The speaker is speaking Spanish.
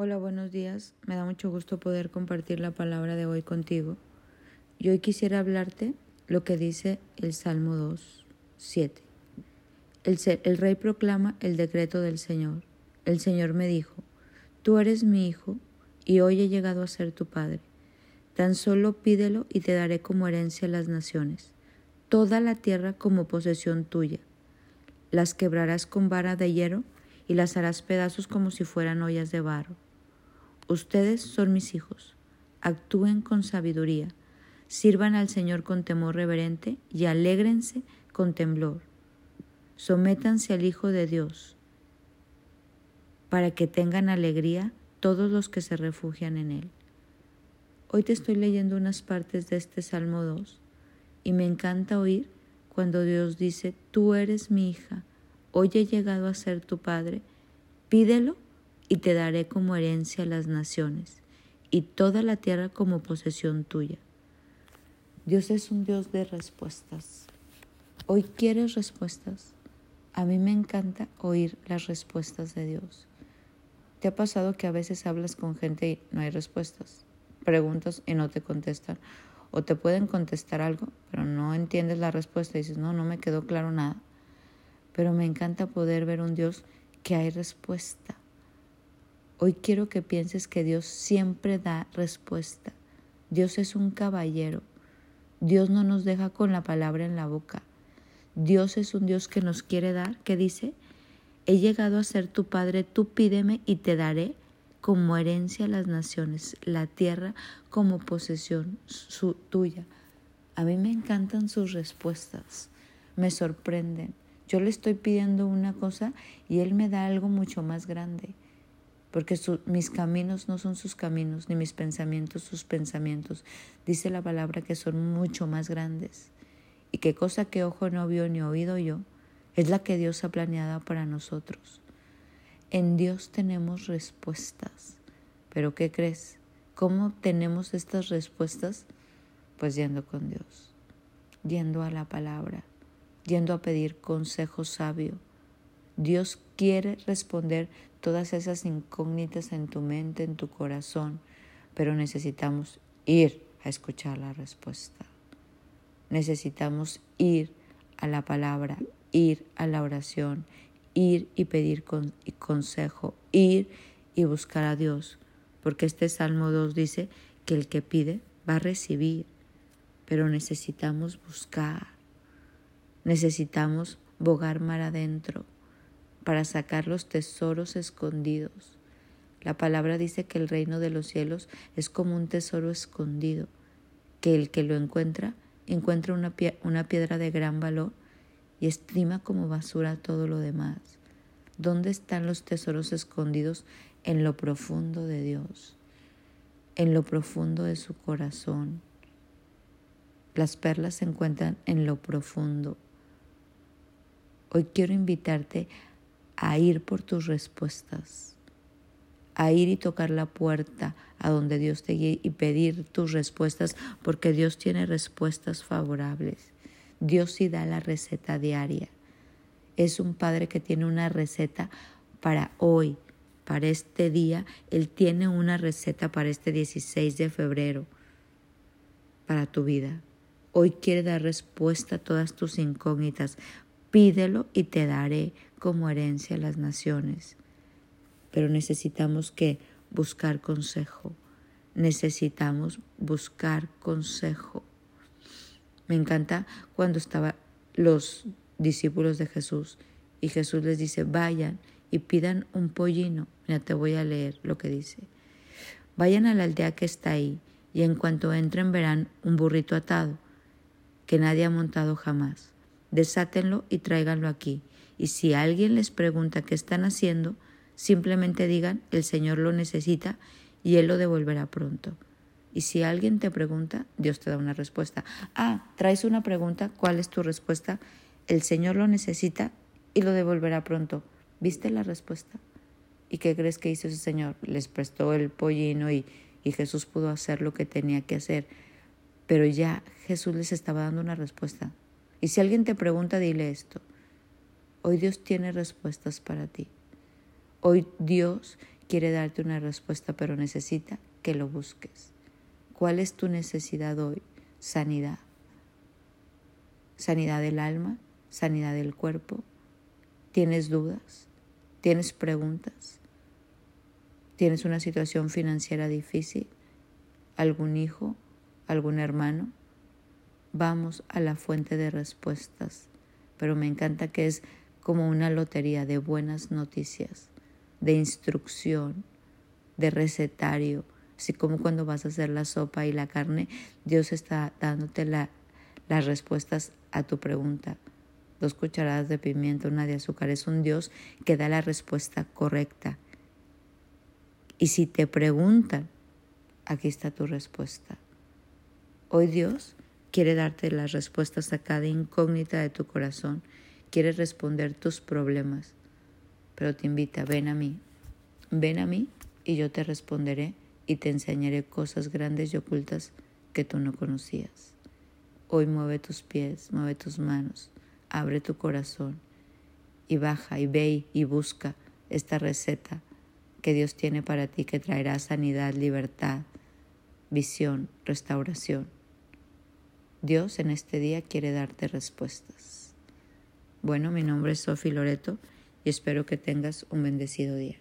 Hola, buenos días. Me da mucho gusto poder compartir la palabra de hoy contigo. Y hoy quisiera hablarte lo que dice el Salmo 2, 7. El, el rey proclama el decreto del Señor. El Señor me dijo, Tú eres mi hijo, y hoy he llegado a ser tu padre. Tan solo pídelo y te daré como herencia las naciones, toda la tierra como posesión tuya. Las quebrarás con vara de hierro y las harás pedazos como si fueran ollas de barro Ustedes son mis hijos. Actúen con sabiduría. Sirvan al Señor con temor reverente y alégrense con temblor. Sométanse al Hijo de Dios para que tengan alegría todos los que se refugian en Él. Hoy te estoy leyendo unas partes de este Salmo 2 y me encanta oír cuando Dios dice, tú eres mi hija, hoy he llegado a ser tu padre, pídelo y te daré como herencia las naciones y toda la tierra como posesión tuya. Dios es un Dios de respuestas. Hoy quieres respuestas. A mí me encanta oír las respuestas de Dios. ¿Te ha pasado que a veces hablas con gente y no hay respuestas? Preguntas y no te contestan. O te pueden contestar algo, pero no entiendes la respuesta y dices, no, no me quedó claro nada. Pero me encanta poder ver un Dios que hay respuesta Hoy quiero que pienses que Dios siempre da respuesta. Dios es un caballero. Dios no nos deja con la palabra en la boca. Dios es un Dios que nos quiere dar, que dice, he llegado a ser tu Padre, tú pídeme y te daré como herencia las naciones, la tierra como posesión su, tuya. A mí me encantan sus respuestas, me sorprenden. Yo le estoy pidiendo una cosa y Él me da algo mucho más grande porque mis caminos no son sus caminos, ni mis pensamientos sus pensamientos. Dice la palabra que son mucho más grandes. Y qué cosa que ojo no vio ni oído yo, es la que Dios ha planeado para nosotros. En Dios tenemos respuestas. Pero ¿qué crees? ¿Cómo obtenemos estas respuestas? Pues yendo con Dios, yendo a la palabra, yendo a pedir consejo sabio. Dios quiere responder todas esas incógnitas en tu mente, en tu corazón, pero necesitamos ir a escuchar la respuesta. Necesitamos ir a la palabra, ir a la oración, ir y pedir consejo, ir y buscar a Dios, porque este Salmo 2 dice que el que pide va a recibir, pero necesitamos buscar, necesitamos bogar mar adentro para sacar los tesoros escondidos. La palabra dice que el reino de los cielos es como un tesoro escondido, que el que lo encuentra encuentra una, una piedra de gran valor y estima como basura todo lo demás. ¿Dónde están los tesoros escondidos? En lo profundo de Dios, en lo profundo de su corazón. Las perlas se encuentran en lo profundo. Hoy quiero invitarte a ir por tus respuestas, a ir y tocar la puerta a donde Dios te guíe y pedir tus respuestas, porque Dios tiene respuestas favorables. Dios sí da la receta diaria. Es un Padre que tiene una receta para hoy, para este día. Él tiene una receta para este 16 de febrero, para tu vida. Hoy quiere dar respuesta a todas tus incógnitas. Pídelo y te daré como herencia a las naciones. Pero necesitamos que buscar consejo. Necesitamos buscar consejo. Me encanta cuando estaban los discípulos de Jesús y Jesús les dice, vayan y pidan un pollino. Mira, te voy a leer lo que dice. Vayan a la aldea que está ahí y en cuanto entren verán un burrito atado que nadie ha montado jamás. Desátenlo y tráiganlo aquí. Y si alguien les pregunta qué están haciendo, simplemente digan, el Señor lo necesita y Él lo devolverá pronto. Y si alguien te pregunta, Dios te da una respuesta. Ah, traes una pregunta, ¿cuál es tu respuesta? El Señor lo necesita y lo devolverá pronto. ¿Viste la respuesta? ¿Y qué crees que hizo ese Señor? Les prestó el pollino y, y Jesús pudo hacer lo que tenía que hacer. Pero ya Jesús les estaba dando una respuesta. Y si alguien te pregunta, dile esto. Hoy Dios tiene respuestas para ti. Hoy Dios quiere darte una respuesta, pero necesita que lo busques. ¿Cuál es tu necesidad hoy? Sanidad. Sanidad del alma, sanidad del cuerpo. ¿Tienes dudas? ¿Tienes preguntas? ¿Tienes una situación financiera difícil? ¿Algún hijo? ¿Algún hermano? Vamos a la fuente de respuestas. Pero me encanta que es como una lotería de buenas noticias, de instrucción, de recetario, así como cuando vas a hacer la sopa y la carne, Dios está dándote las respuestas a tu pregunta. Dos cucharadas de pimienta, una de azúcar. Es un Dios que da la respuesta correcta. Y si te preguntan, aquí está tu respuesta. Hoy Dios quiere darte las respuestas a cada incógnita de tu corazón. Quiere responder tus problemas. Pero te invita, ven a mí. Ven a mí y yo te responderé y te enseñaré cosas grandes y ocultas que tú no conocías. Hoy mueve tus pies, mueve tus manos, abre tu corazón y baja y ve y busca esta receta que Dios tiene para ti que traerá sanidad, libertad, visión, restauración. Dios en este día quiere darte respuestas. Bueno, mi nombre es Sofi Loreto y espero que tengas un bendecido día.